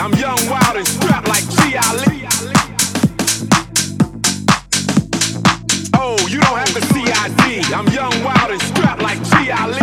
I'm young, wild, and strapped like G.I. Lee. Oh, you don't have to see ID. I'm young, wild, and strapped like G.I. Lee.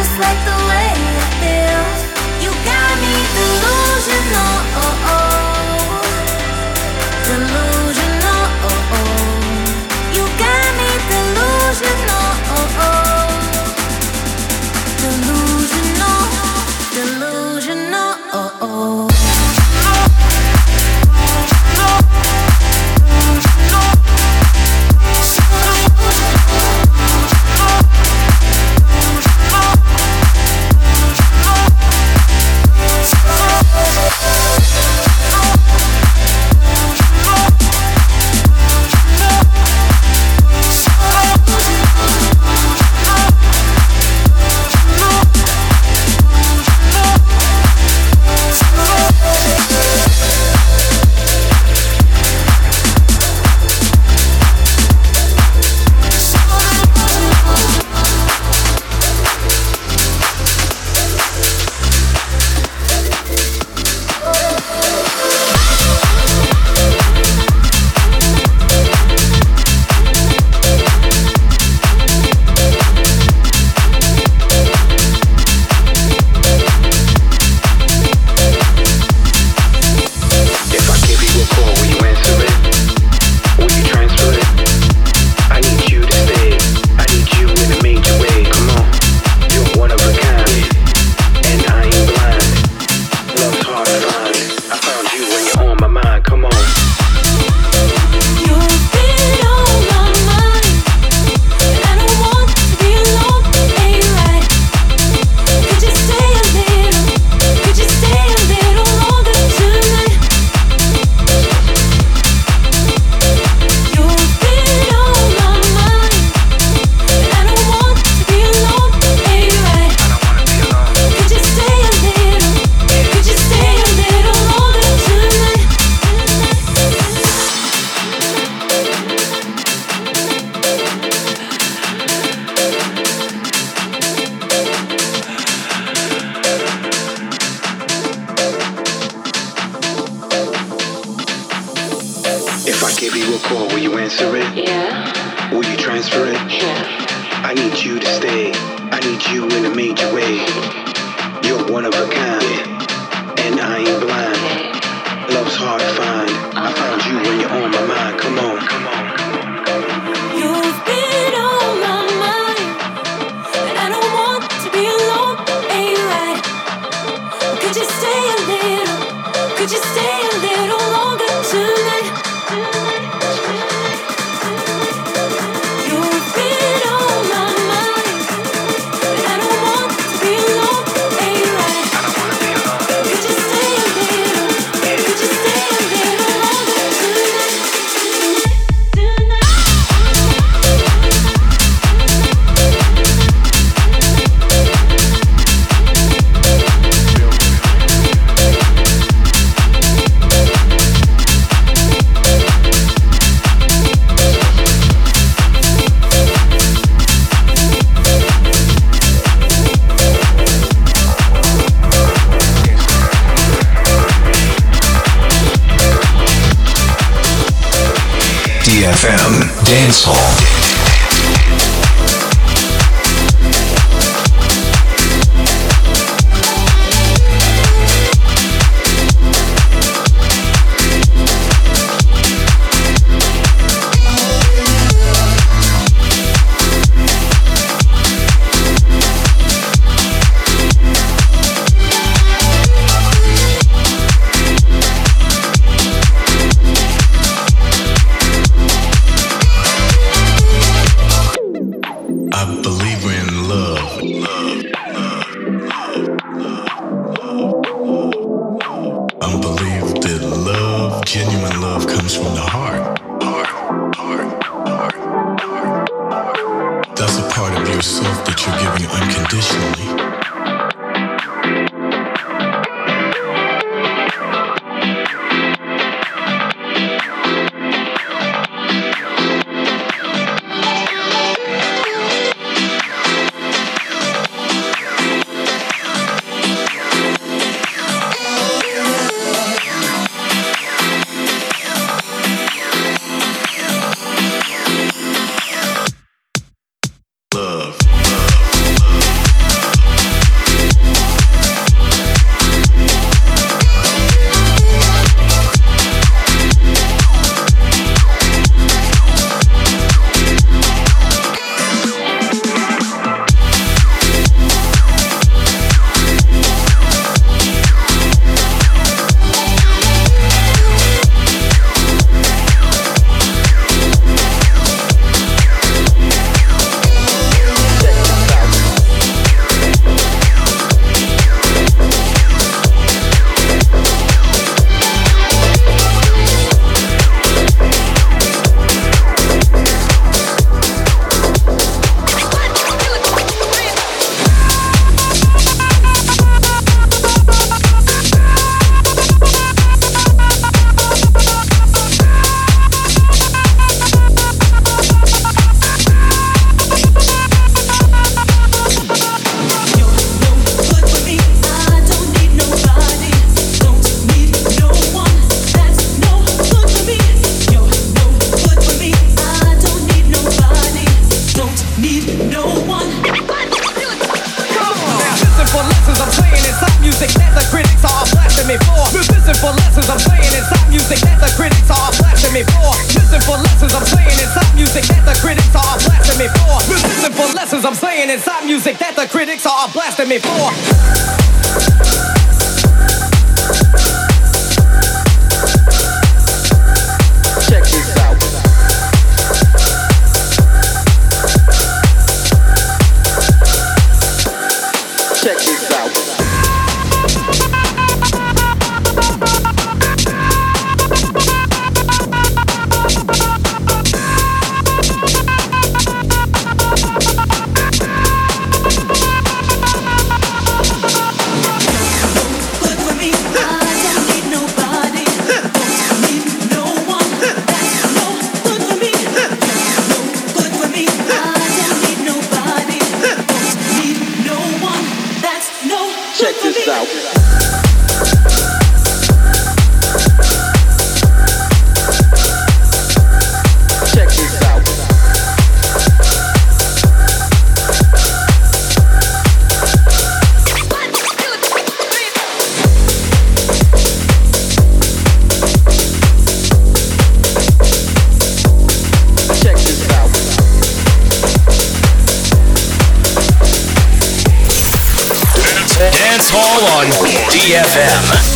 Need like the stay. I need you in a major DFM.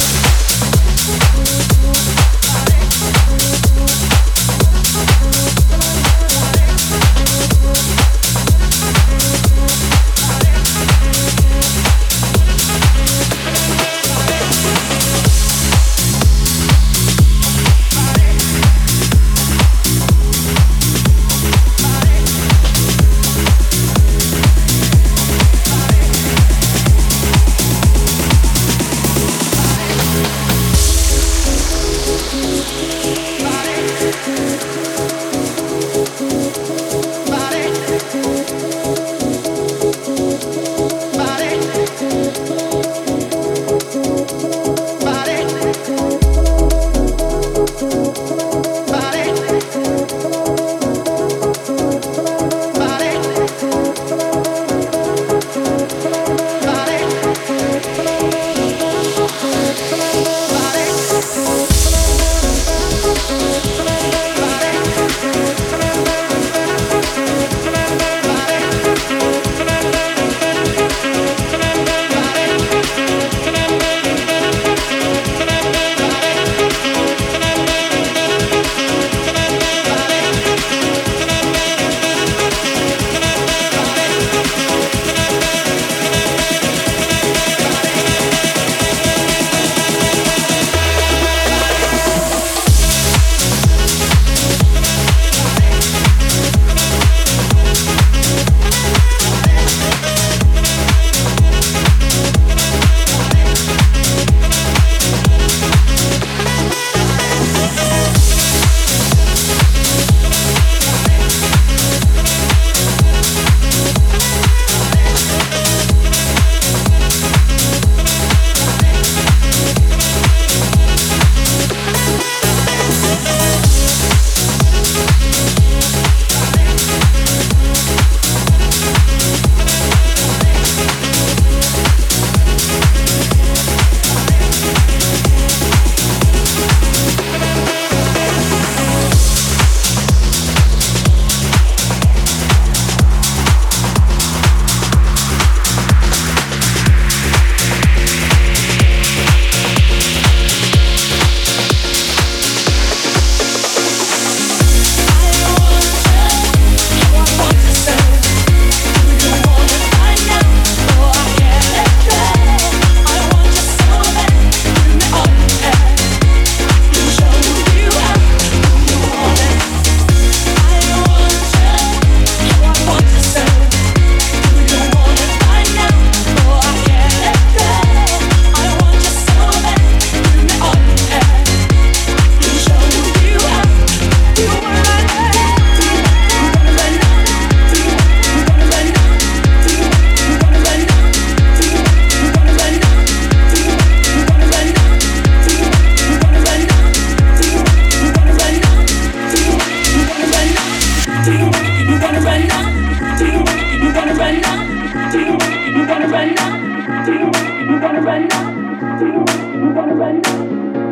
Do You wanna run now? Do You wanna run now?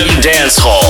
DFM Dance Hall.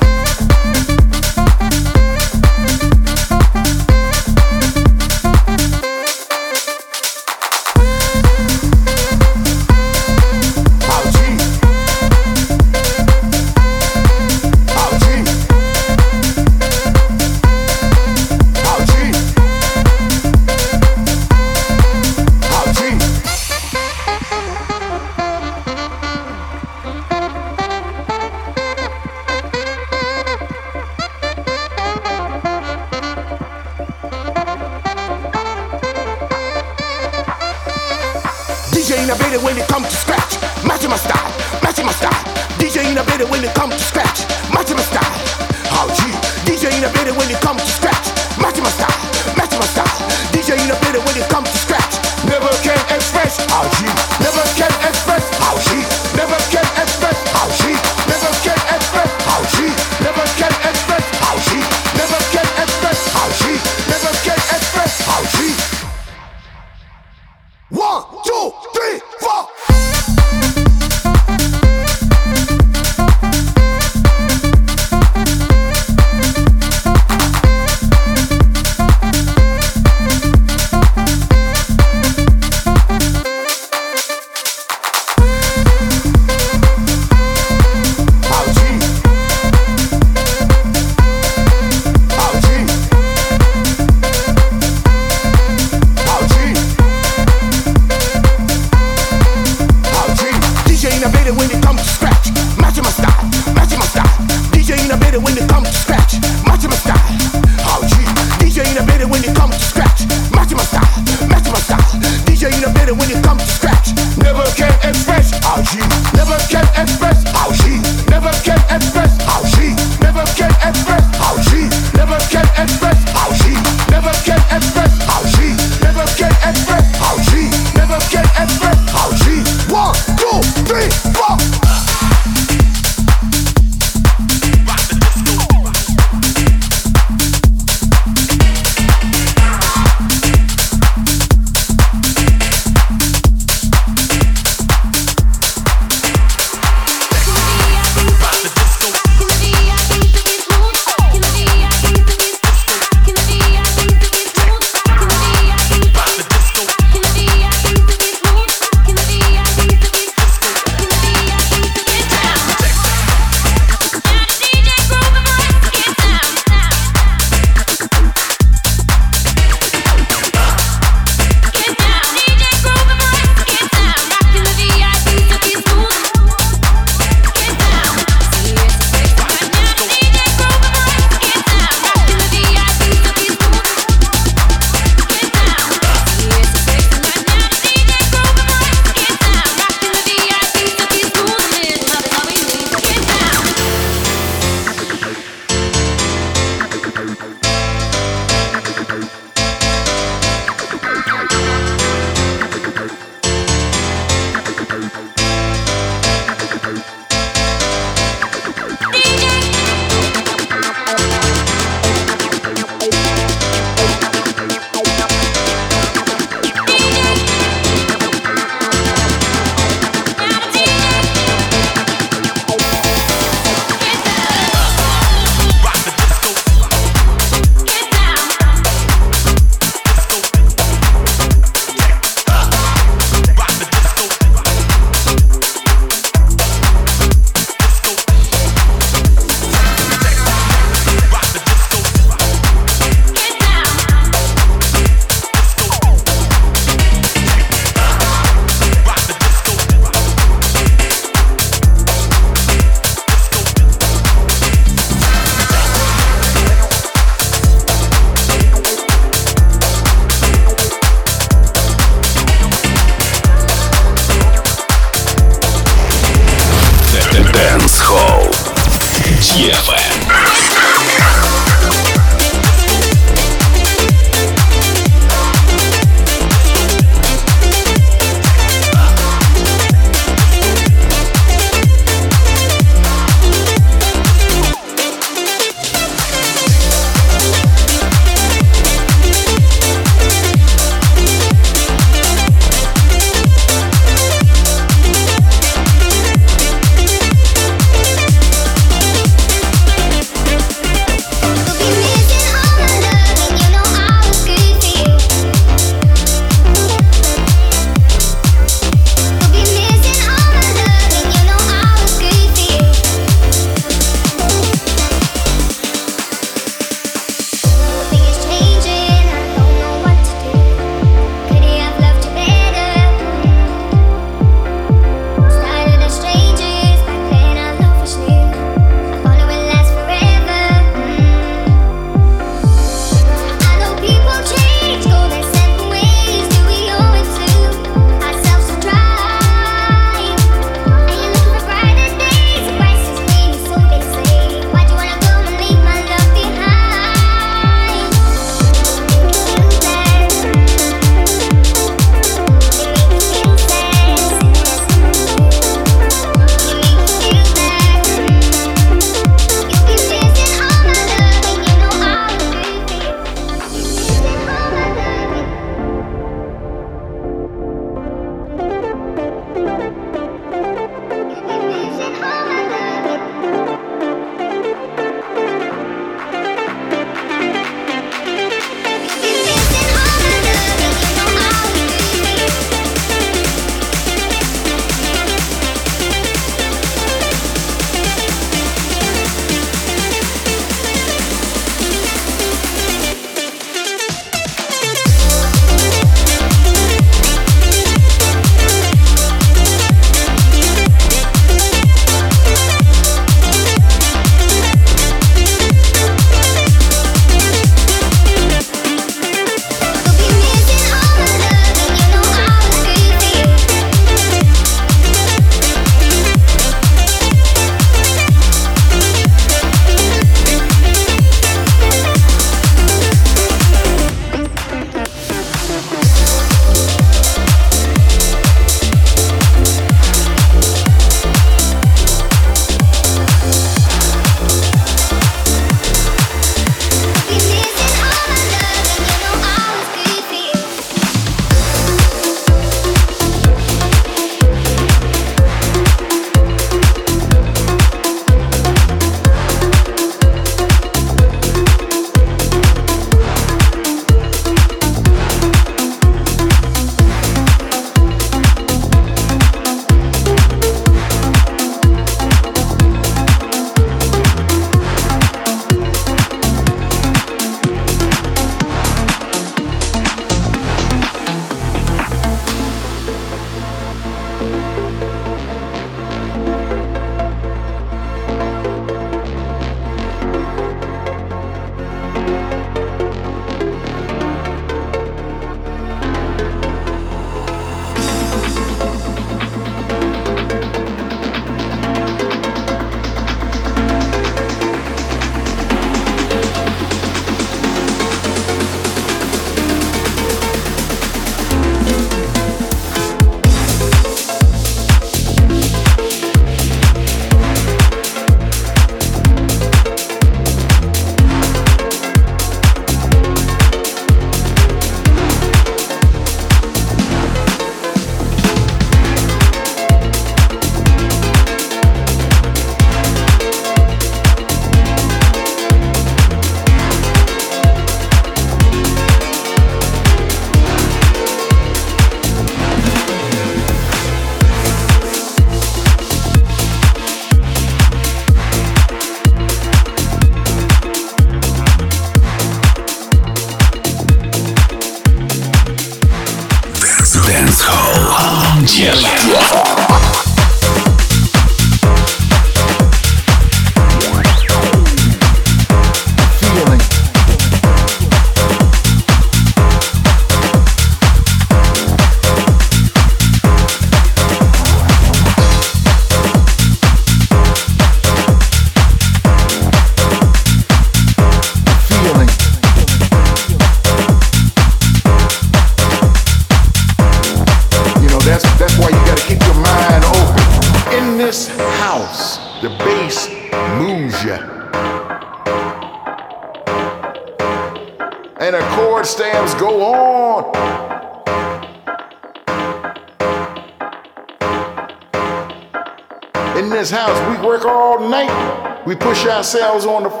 Ourselves on the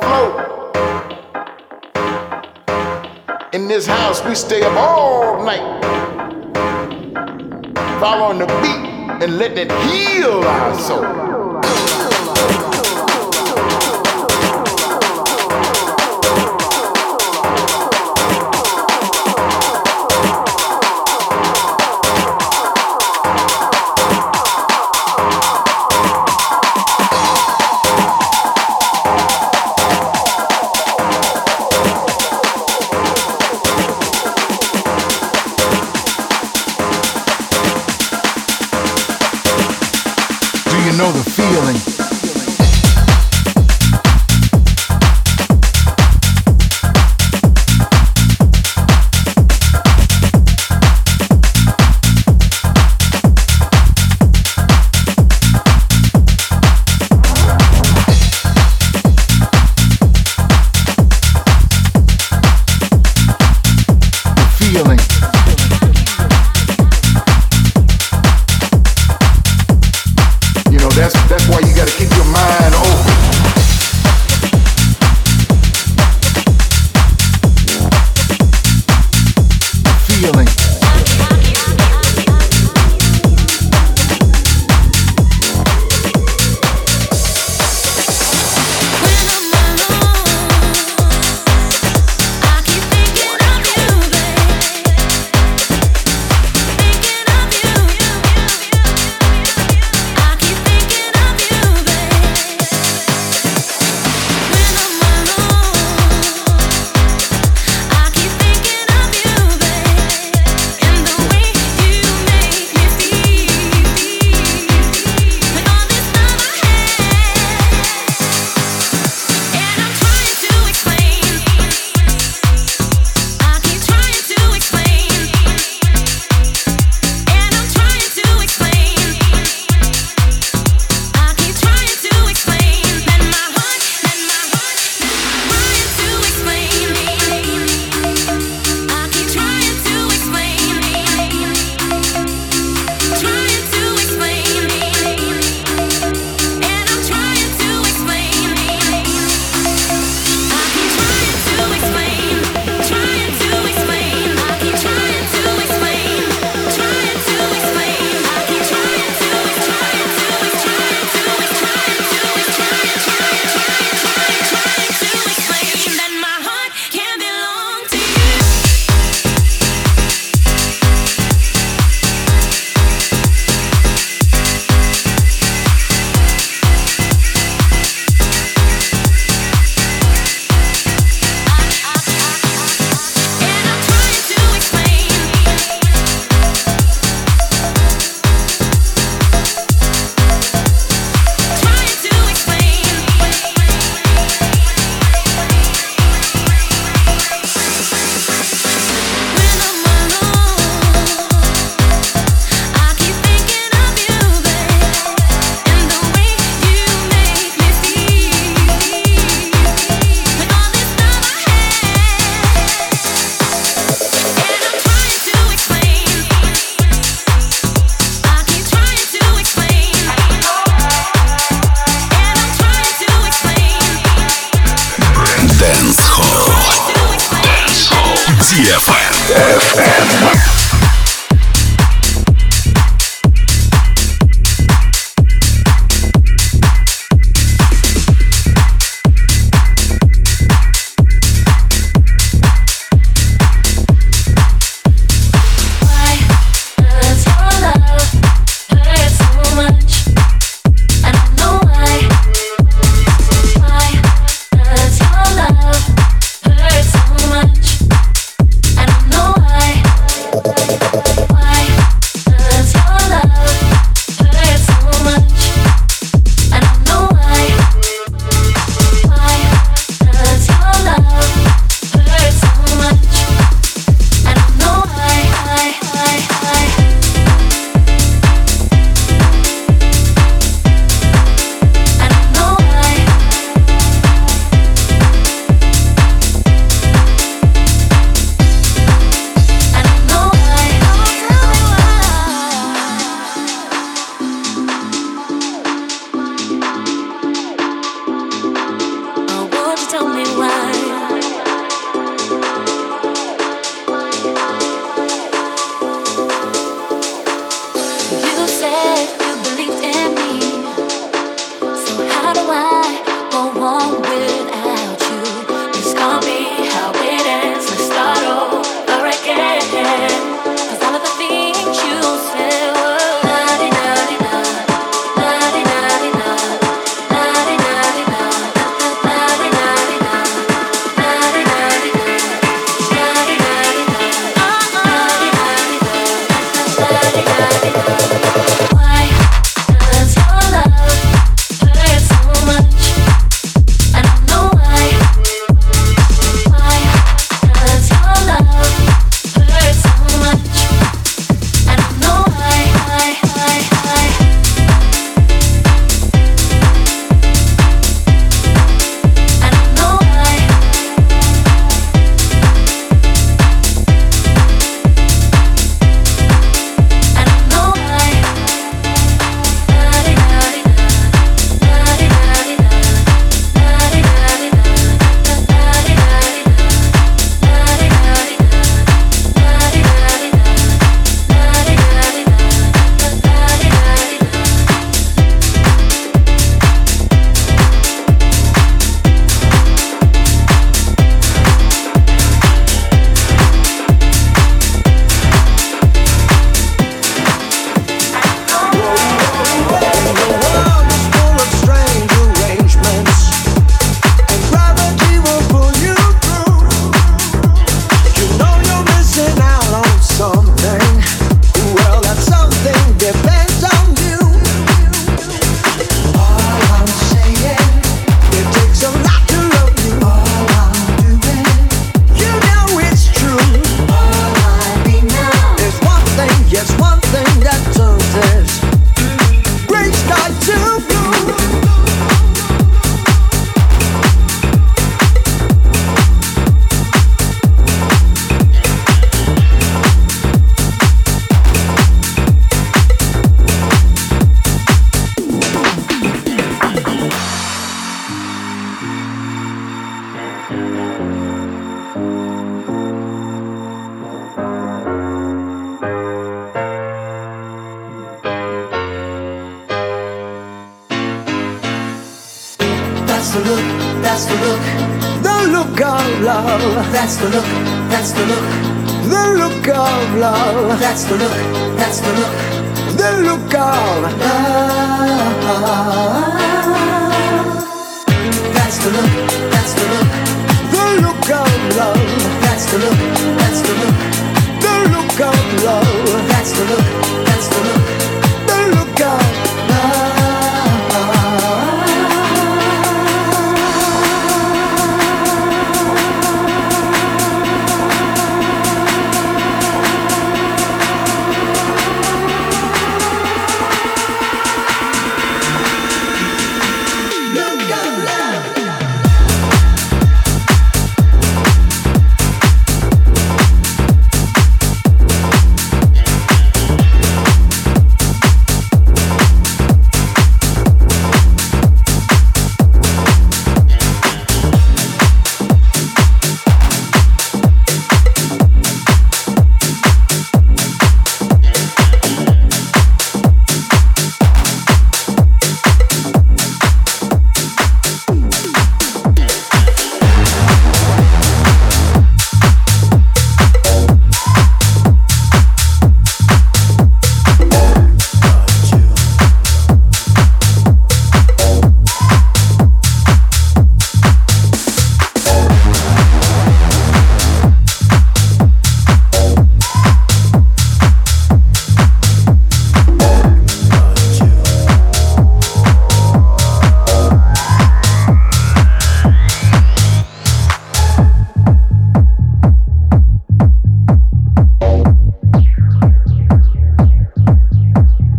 of love. That's the look, that's the look. The look of love. That's the look, that's the look. The look of love. That's the look, that's the look. The look of love. That's the look, that's the look. The look of love. That's the look, that's the look.